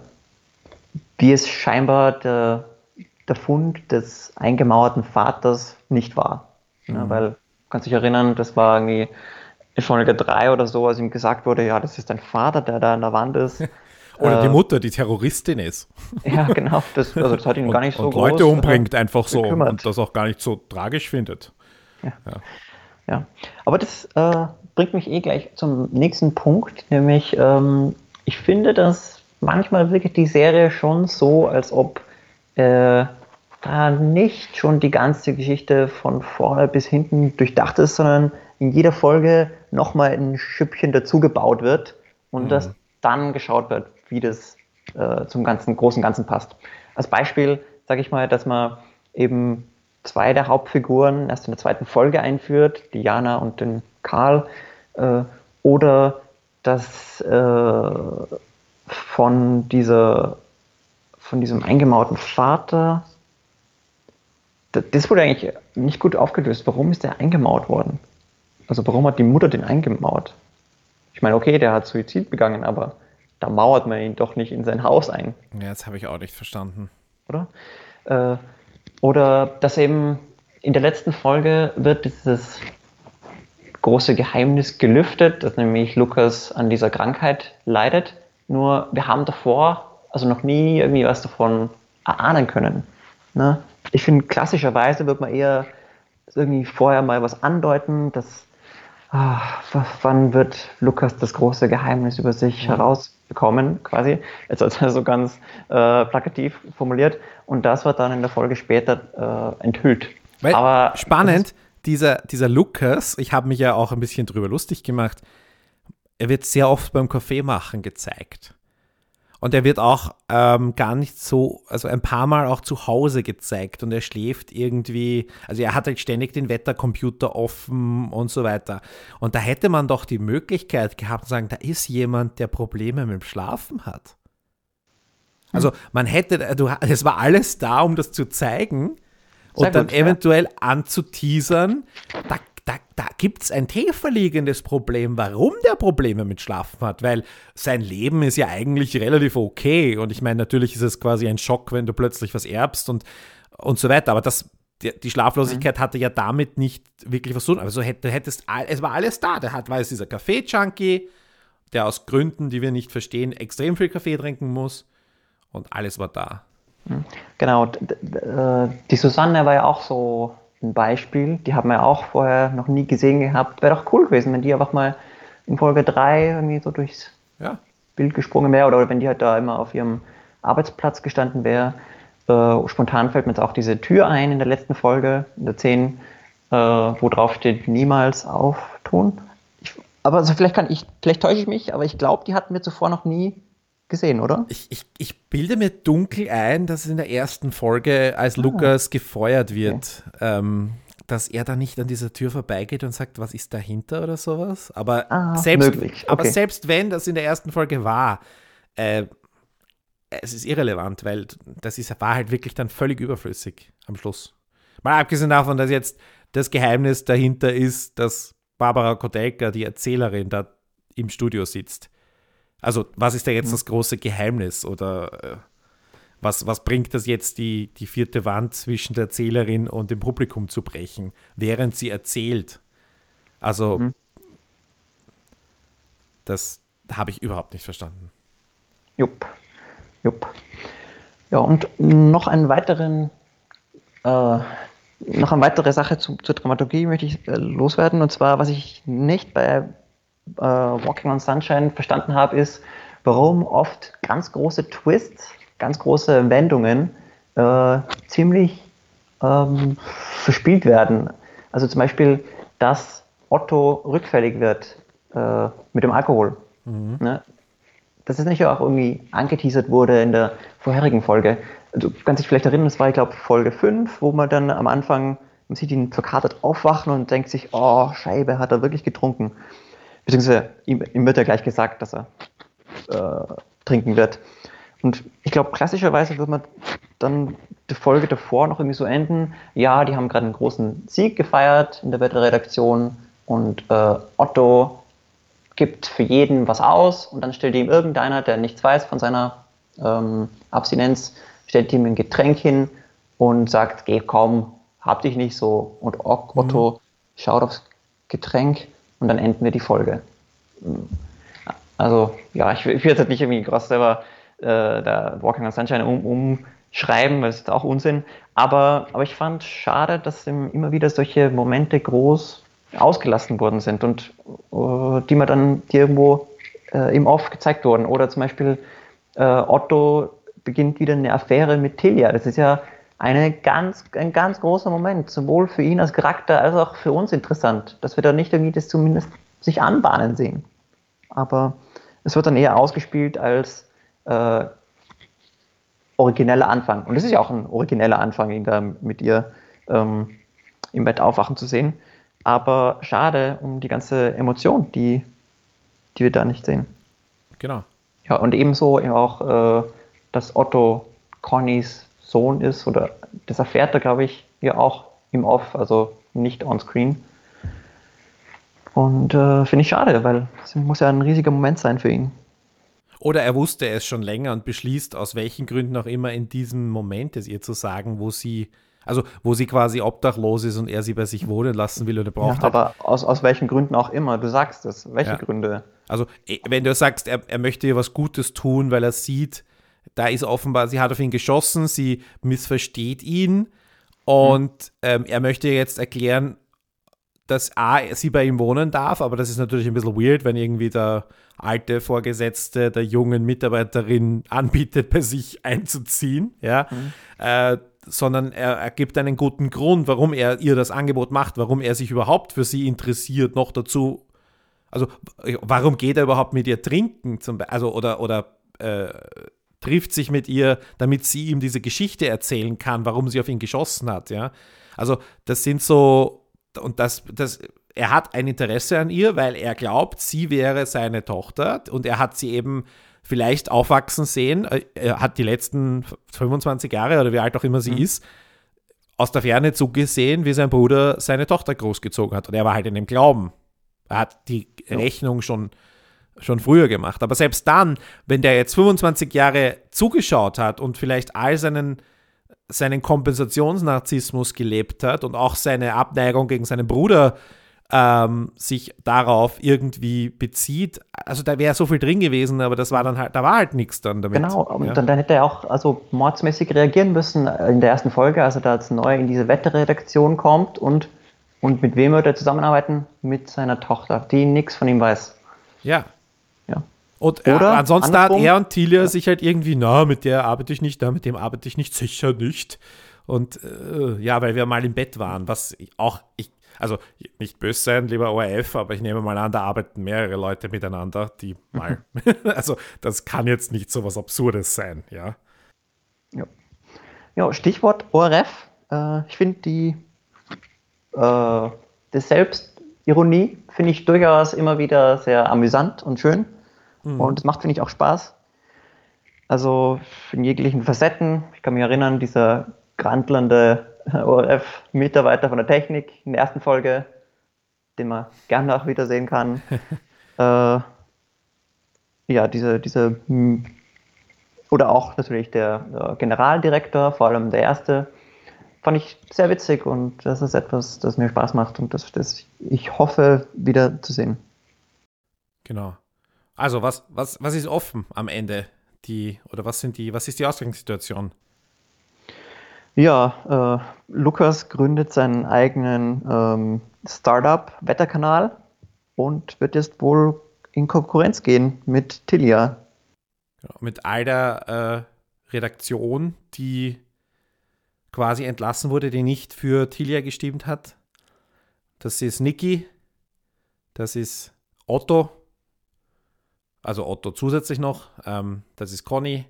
wie es scheinbar der der Fund des eingemauerten Vaters nicht war. Mhm. Ja, weil, du kannst dich erinnern, das war irgendwie in Folge 3 oder so, als ihm gesagt wurde, ja, das ist dein Vater, der da an der Wand ist. Oder äh, die Mutter, die Terroristin ist. Ja, genau. Das, also das hat ihn und, gar nicht so und Leute groß, umbringt äh, einfach so gekümmert. und das auch gar nicht so tragisch findet. Ja. ja. ja. Aber das äh, bringt mich eh gleich zum nächsten Punkt, nämlich ähm, ich finde, dass manchmal wirklich die Serie schon so, als ob äh, da nicht schon die ganze Geschichte von vorne bis hinten durchdacht ist, sondern in jeder Folge nochmal ein Schüppchen dazugebaut wird und mhm. dass dann geschaut wird, wie das äh, zum ganzen großen Ganzen passt. Als Beispiel sage ich mal, dass man eben zwei der Hauptfiguren erst in der zweiten Folge einführt, Diana und den Karl, äh, oder dass äh, von dieser von diesem eingemauerten Vater das wurde eigentlich nicht gut aufgelöst. Warum ist der eingemauert worden? Also warum hat die Mutter den eingemauert? Ich meine, okay, der hat Suizid begangen, aber da mauert man ihn doch nicht in sein Haus ein. Ja, das habe ich auch nicht verstanden. Oder? Äh, oder dass eben in der letzten Folge wird dieses große Geheimnis gelüftet, dass nämlich Lukas an dieser Krankheit leidet. Nur wir haben davor also noch nie irgendwie was davon erahnen können. Ne? ich finde, klassischerweise wird man eher irgendwie vorher mal was andeuten, dass ah, wann wird Lukas das große Geheimnis über sich mhm. herausbekommen, quasi, jetzt also so ganz äh, plakativ formuliert, und das wird dann in der Folge später äh, enthüllt. Weil, Aber spannend, dieser, dieser Lukas, ich habe mich ja auch ein bisschen drüber lustig gemacht, er wird sehr oft beim Kaffeemachen gezeigt. Und er wird auch ähm, gar nicht so, also ein paar Mal auch zu Hause gezeigt und er schläft irgendwie, also er hat halt ständig den Wettercomputer offen und so weiter. Und da hätte man doch die Möglichkeit gehabt zu sagen, da ist jemand, der Probleme mit dem Schlafen hat. Also man hätte, du, es war alles da, um das zu zeigen und dann gut, ja. eventuell anzuteasern, da, da, da gibt es ein tieferliegendes Problem, warum der Probleme mit Schlafen hat, weil sein Leben ist ja eigentlich relativ okay und ich meine, natürlich ist es quasi ein Schock, wenn du plötzlich was erbst und, und so weiter, aber das, die, die Schlaflosigkeit hatte ja damit nicht wirklich was zu tun. Also hätte, du hättest, es war alles da. Der hat, war es dieser Kaffee-Junkie, der aus Gründen, die wir nicht verstehen, extrem viel Kaffee trinken muss und alles war da. Genau, d- d- äh, die Susanne war ja auch so ein Beispiel. Die haben wir auch vorher noch nie gesehen gehabt. Wäre doch cool gewesen, wenn die einfach mal in Folge 3 irgendwie so durchs Ja, Bild gesprungen wäre oder wenn die halt da immer auf ihrem Arbeitsplatz gestanden wäre. Äh, spontan fällt mir jetzt auch diese Tür ein in der letzten Folge, in der 10, äh, wo drauf steht, niemals auftun. Ich, aber also vielleicht kann ich, vielleicht täusche ich mich, aber ich glaube, die hatten wir zuvor noch nie gesehen, oder? ich, ich, ich bilde mir dunkel ein, dass in der ersten Folge, als Lukas gefeuert wird, ähm, dass er da nicht an dieser Tür vorbeigeht und sagt, was ist dahinter oder sowas. Aber, Ah, selbst, möglich, aber okay. selbst wenn das in der ersten Folge war, äh, es ist irrelevant, weil das ist, war halt wirklich dann völlig überflüssig am Schluss. Mal abgesehen davon, dass jetzt das Geheimnis dahinter ist, dass Barbara Kotelka, die Erzählerin, da im Studio sitzt. Also, was ist da jetzt das große Geheimnis? Oder äh, was, was bringt das jetzt, die, die vierte Wand zwischen der Erzählerin und dem Publikum zu brechen, während sie erzählt? Also, das habe ich überhaupt nicht verstanden. Jupp. Jupp. Ja, und noch einen weiteren, äh, noch eine weitere Sache zu, zur Dramaturgie möchte ich äh, loswerden. Und zwar, was ich nicht bei äh, Walking on Sunshine verstanden habe, ist, warum oft ganz große Twists, ganz große Wendungen äh, ziemlich ähm, verspielt werden. Also zum Beispiel, dass Otto rückfällig wird äh, mit dem Alkohol. Ne? dass es nicht auch irgendwie angeteasert wurde in der vorherigen Folge. Du kannst dich vielleicht erinnern, es war, ich glaube, Folge 5, wo man dann am Anfang, man sieht ihn verkatert aufwachen und denkt sich, oh, Scheibe, hat er wirklich getrunken. Beziehungsweise ihm, ihm wird ja gleich gesagt, dass er äh, trinken wird. Und ich glaube, klassischerweise wird man dann die Folge davor noch irgendwie so enden, ja, die haben gerade einen großen Sieg gefeiert in der Wetterredaktion und äh, Otto gibt für jeden was aus und dann stellt ihm irgendeiner, der nichts weiß von seiner ähm, Abstinenz, stellt ihm ein Getränk hin und sagt, geh komm, hab dich nicht so. Und O- Otto schaut aufs Getränk und dann enden wir die Folge. Also ja, ich, ich will jetzt nicht irgendwie groß selber äh, da Walking on Sunshine um, umschreiben, weil es ist auch Unsinn. Aber, aber ich fand schade, dass im- immer wieder solche Momente groß ausgelassen worden sind und äh, die mir dann irgendwo äh, im Off gezeigt wurden. Oder zum Beispiel äh, Otto beginnt wieder eine Affäre mit Tilia. Das ist ja eine ganz, ein ganz großer Moment, sowohl für ihn als Charakter als auch für uns interessant, dass wir da nicht irgendwie das zumindest sich anbahnen sehen. Aber es wird dann eher ausgespielt als äh, origineller Anfang. Und es ist ja auch ein origineller Anfang, ihn da mit ihr ähm, im Bett aufwachen zu sehen. Aber schade um die ganze Emotion, die, die wir da nicht sehen. Genau. Ja, und ebenso eben auch, äh, dass Otto Connys Sohn ist, oder das erfährt er, glaube ich, ja auch im Off, also nicht on screen. Und äh, finde ich schade, weil es muss ja ein riesiger Moment sein für ihn. Oder er wusste es schon länger und beschließt, aus welchen Gründen auch immer in diesem Moment es ihr zu sagen, wo sie, also wo sie quasi obdachlos ist und er sie bei sich wohnen lassen will oder braucht. Ja, aber aus, aus welchen Gründen auch immer, du sagst es. Welche Ja. Gründe? Also, eh, wenn du sagst, er, er möchte ihr was Gutes tun, weil er sieht, da ist offenbar, sie hat auf ihn geschossen, sie missversteht ihn. Und ähm, er möchte jetzt erklären, dass A, sie bei ihm wohnen darf, aber das ist natürlich ein bisschen weird, wenn irgendwie der alte Vorgesetzte der jungen Mitarbeiterin anbietet, bei sich einzuziehen, ja, äh, sondern er, er gibt einen guten Grund, warum er ihr das Angebot macht, warum er sich überhaupt für sie interessiert, noch dazu. Also warum geht er überhaupt mit ihr trinken? Zum, also oder, oder äh, trifft sich mit ihr, damit sie ihm diese Geschichte erzählen kann, warum sie auf ihn geschossen hat, ja. Also das sind so, und das, das, er hat ein Interesse an ihr, weil er glaubt, sie wäre seine Tochter und er hat sie eben vielleicht aufwachsen sehen. Äh, er hat die letzten 25 Jahre oder wie alt auch immer sie mhm. ist, aus der Ferne zugesehen, wie sein Bruder seine Tochter großgezogen hat. Und er war halt in dem Glauben. Er hat die. Rechnung schon, schon früher gemacht. Aber selbst dann, wenn der jetzt 25 Jahre zugeschaut hat und vielleicht all seinen, seinen Kompensationsnarzissmus gelebt hat und auch seine Abneigung gegen seinen Bruder ähm, sich darauf irgendwie bezieht. Also da wäre so viel drin gewesen, aber das war dann halt, da war halt nichts dann damit. Genau, und ja. dann, dann, hätte er auch also mordsmäßig reagieren müssen in der ersten Folge, also da als neu in diese Wetterredaktion kommt und, und mit wem würde er zusammenarbeiten? Mit seiner Tochter, die nichts von ihm weiß. Ja. Und äh, ansonsten hat er und Tilia ja. sich halt irgendwie, na, mit der arbeite ich nicht, da, mit dem arbeite ich nicht, sicher nicht. Und äh, ja, weil wir mal im Bett waren, was auch, ich also nicht böse sein, lieber ORF, aber ich nehme mal an, da arbeiten mehrere Leute miteinander, die mal, also das kann jetzt nicht so was Absurdes sein, ja. Ja, ja Stichwort ORF. Äh, ich finde die, äh, die Selbstironie finde ich durchaus immer wieder sehr amüsant und schön. Mhm. Und es macht, finde ich, auch Spaß. Also in jeglichen Facetten. Ich kann mich erinnern, dieser grandlende ORF-Mitarbeiter von der Technik in der ersten Folge, den man gerne auch wiedersehen kann. äh, ja, diese, diese, hm, oder auch natürlich der, der Generaldirektor, vor allem der erste, fand ich sehr witzig und das ist etwas, das mir Spaß macht und das, das ich hoffe, wieder zu sehen. Genau. Also, was, was, was ist offen am Ende? Die, oder was sind die, was ist die Ausgangssituation? Ja, äh, Lukas gründet seinen eigenen ähm, Startup-Wetterkanal und wird jetzt wohl in Konkurrenz gehen mit Tilia. Genau, mit all der äh, Redaktion, die quasi entlassen wurde, die nicht für Tilia gestimmt hat. Das ist Niki, das ist Otto, also Otto zusätzlich noch, ähm, das ist Conny,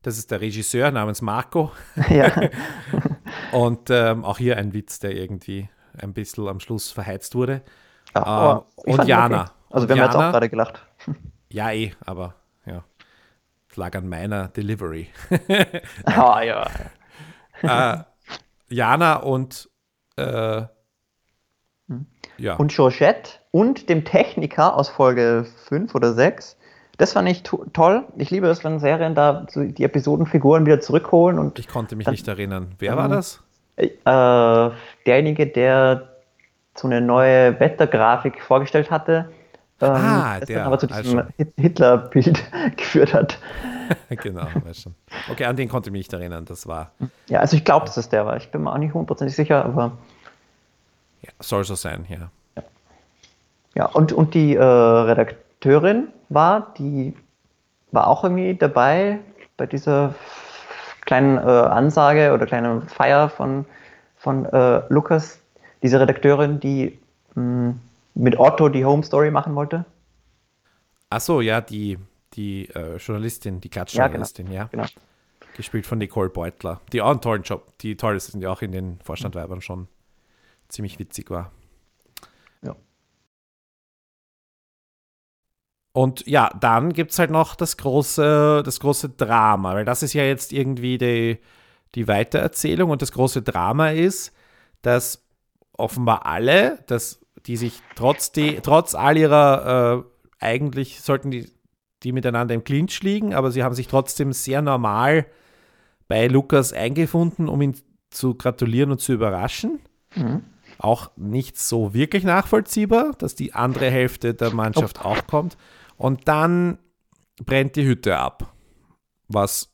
das ist der Regisseur namens Marco. Ja. und ähm, auch hier ein Witz, der irgendwie ein bisschen am Schluss verheizt wurde. Ja, ähm, und Jana. Okay. Also wir haben Jana, jetzt auch gerade gelacht. Ja, eh, aber ja. Es lag an meiner Delivery. Ah, ja. äh, Jana und äh, hm. ja. Und Georgette und dem Techniker aus Folge 5 oder 6 das fand ich to toll. Ich liebe es, wenn Serien da die Episodenfiguren wieder zurückholen. Und ich konnte mich dann, nicht erinnern. Wer ähm, war das? Äh, derjenige, der so eine neue Wettergrafik vorgestellt hatte. Ähm, ah, der. Dann aber zu diesem also. Hitler-Bild geführt hat. genau, weiß schon. Okay, an den konnte ich mich nicht erinnern. Das war. Ja, also ich glaube, dass es der war. Ich bin mir auch nicht hundertprozentig sicher, aber. Ja, soll so sein, ja. Ja, ja und, und die äh, Redakteurin war, die war auch irgendwie dabei bei dieser kleinen äh, Ansage oder kleinen Feier von, von äh, Lukas, diese Redakteurin, die mh, hm, mit Otto die Home Story machen wollte. Ach so, ja, die, die äh, Journalistin, die Klatschjournalistin, ja, genau. ja. Genau. Gespielt von Nicole Beutler, die auch einen tollen Job, die toll ist und die auch in den Vorstandweibern schon ziemlich witzig war. Und ja, dann gibt es halt noch das große, das große Drama, weil das ist ja jetzt irgendwie die, die Weitererzählung und das große Drama ist, dass offenbar alle, dass die sich trotz, die, trotz all ihrer, äh, eigentlich sollten die, die miteinander im Clinch liegen, aber sie haben sich trotzdem sehr normal bei Lukas eingefunden, um ihn zu gratulieren und zu überraschen. Mhm. Auch nicht so wirklich nachvollziehbar, dass die andere Hälfte der Mannschaft oh. auch kommt. Und dann brennt die Hütte ab. Was,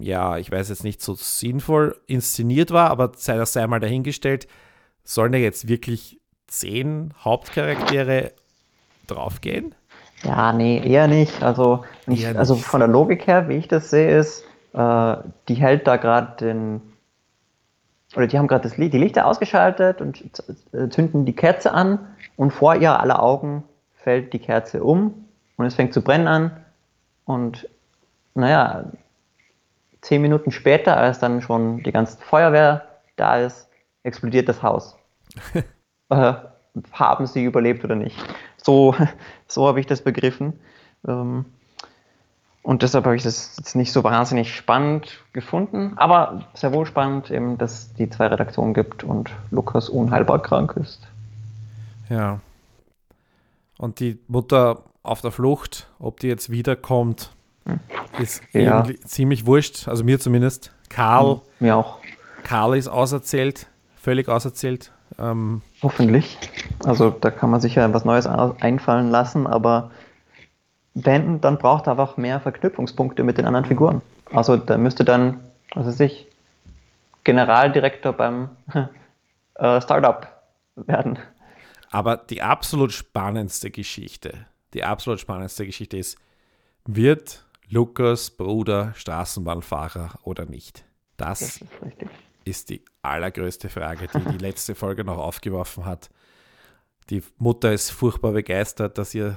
ja, ich weiß jetzt nicht so sinnvoll inszeniert war, aber sei das sei mal dahingestellt, sollen da jetzt wirklich zehn Hauptcharaktere draufgehen? Ja, nee, eher nicht. Also, ich, eher also von der Logik her, wie ich das sehe, ist, äh, die hält da gerade den, oder die haben gerade die Lichter ausgeschaltet und zünden die Kerze an und vor ihr aller Augen fällt die Kerze um und es fängt zu brennen an Und naja, zehn Minuten später, als dann schon die ganze Feuerwehr da ist, explodiert das Haus. äh, haben sie überlebt oder nicht? So, so habe ich das begriffen. Ähm, und deshalb habe ich das jetzt nicht so wahnsinnig spannend gefunden, aber sehr wohl spannend, eben, dass es die zwei Redaktionen gibt und Lukas unheilbar krank ist. Ja. Und die Mutter auf der Flucht, ob die jetzt wiederkommt, hm. ist ja. ziemlich wurscht, also mir zumindest. Karl. Hm, mir auch. Karl ist auserzählt, völlig auserzählt. Ähm, Hoffentlich. Also da kann man sicher was Neues einfallen lassen, aber wenn, dann braucht er einfach mehr Verknüpfungspunkte mit den anderen Figuren. Also da müsste dann, was weiß ich, Generaldirektor beim äh, Startup werden. Aber die absolut spannendste Geschichte, die absolut spannendste Geschichte ist, wird Lukas Bruder Straßenbahnfahrer oder nicht? Das, das ist, ist, die allergrößte Frage, die die letzte Folge noch aufgeworfen hat. Die Mutter ist furchtbar begeistert, dass ihr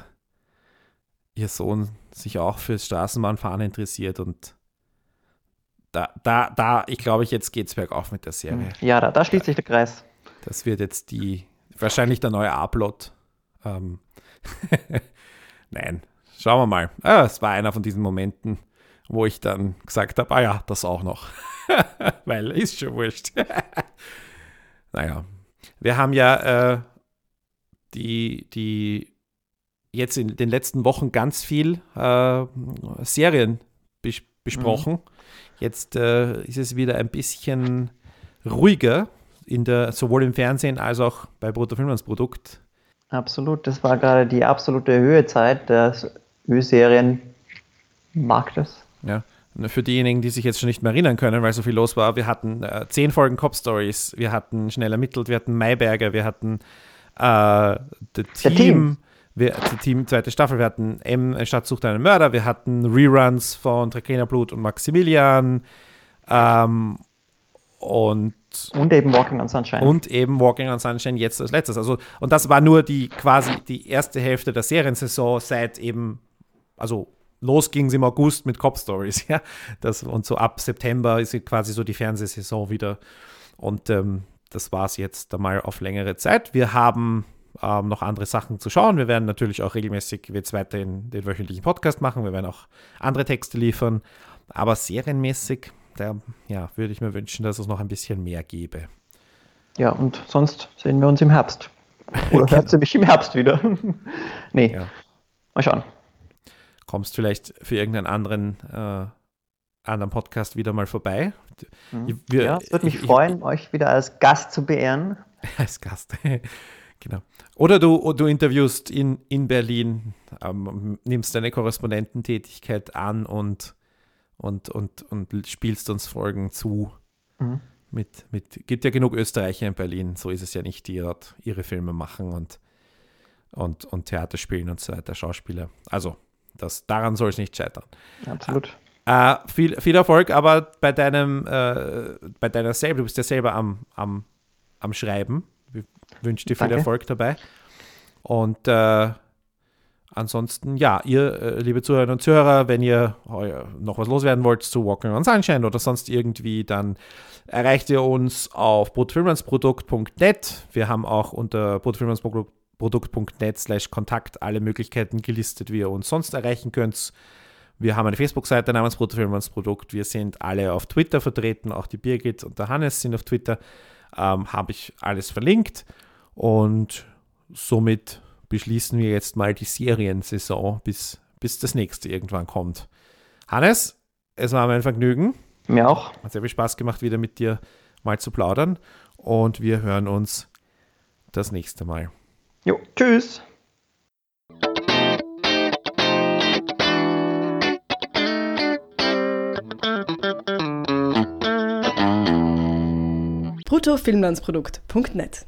ihr Sohn sich auch fürs Straßenbahnfahren interessiert und da, da, da, ich glaube, jetzt geht es bergauf mit der Serie. Ja, da, da schließt sich der Kreis. Das wird jetzt die, wahrscheinlich der neue A-Plot. Ähm, Nein, schauen wir mal. Ah, es war einer von diesen Momenten, wo ich dann gesagt habe, ah ja, das auch noch. Weil, ist schon wurscht. naja, wir haben ja äh, die, die jetzt in den letzten Wochen ganz viel äh, Serien bes besprochen. Mhm. Jetzt äh, ist es wieder ein bisschen ruhiger, in der, sowohl im Fernsehen als auch bei Brutto Produkt. Absolut, das war gerade die absolute Höhezeit des Ö-Serien-Marktes. Ja, für diejenigen, die sich jetzt schon nicht mehr erinnern können, weil so viel los war, wir hatten äh, zehn Folgen Cop Stories, wir hatten Schnell ermittelt, wir hatten Mayberger, wir hatten äh, The Team, Team, wir, Team, zweite Staffel, wir hatten M, Stadt sucht einen Mörder, wir hatten Reruns von Blut und Maximilian ähm, und und eben Walking on Sunshine. Und eben Walking on Sunshine jetzt als letztes. Also, und das war nur die quasi die erste Hälfte der Seriensaison seit eben, also los ging es im August mit Cop Stories, ja. Das, und so ab September ist quasi so die Fernsehsaison wieder. Und ähm, das war es jetzt einmal auf längere Zeit. Wir haben ähm, noch andere Sachen zu schauen. Wir werden natürlich auch regelmäßig jetzt weiterhin den wöchentlichen Podcast machen. Wir werden auch andere Texte liefern. Aber serienmäßig, da ja, würde ich mir wünschen, dass es noch ein bisschen mehr gäbe. Ja, und sonst sehen wir uns im Herbst. Oder genau. hört sie mich im Herbst wieder? nee. Ja. Mal schauen. Kommst vielleicht für irgendeinen anderen, äh, anderen Podcast wieder mal vorbei? Mhm. Wir, ja, es würde mich ich, freuen, ich, euch wieder als Gast zu beehren. Als Gast. Genau. Oder du, du interviewst in, in Berlin, ähm, nimmst deine Korrespondententätigkeit an und, und, und, und spielst uns Folgen zu. Mhm. Mit, mit, gibt ja genug Österreicher in Berlin, so ist es ja nicht, die dort ihre Filme machen und, und, und Theater spielen und so weiter, Schauspieler. Also, das, daran soll es nicht scheitern. Absolut. Äh, viel, viel Erfolg, aber bei deinem, äh, bei deiner selber, du bist ja selber am, am, am Schreiben wünsche dir viel Danke. Erfolg dabei. Und äh, ansonsten, ja, ihr, äh, liebe Zuhörerinnen und Zuhörer, wenn ihr noch was loswerden wollt zu Walking on Sunshine oder sonst irgendwie, dann erreicht ihr uns auf brutfilmansprodukt.net. Wir haben auch unter brutfilmansprodukt.net slash Kontakt alle Möglichkeiten gelistet, wie ihr uns sonst erreichen könnt. Wir haben eine Facebook-Seite namens Produkt. Wir sind alle auf Twitter vertreten, auch die Birgit und der Hannes sind auf Twitter. Ähm, Habe ich alles verlinkt. Und somit beschließen wir jetzt mal die Seriensaison, bis, bis das nächste irgendwann kommt. Hannes, es war mein Vergnügen. Mir auch. Hat sehr viel Spaß gemacht, wieder mit dir mal zu plaudern. Und wir hören uns das nächste Mal. Jo, tschüss. bruttofilmlandsprodukt.net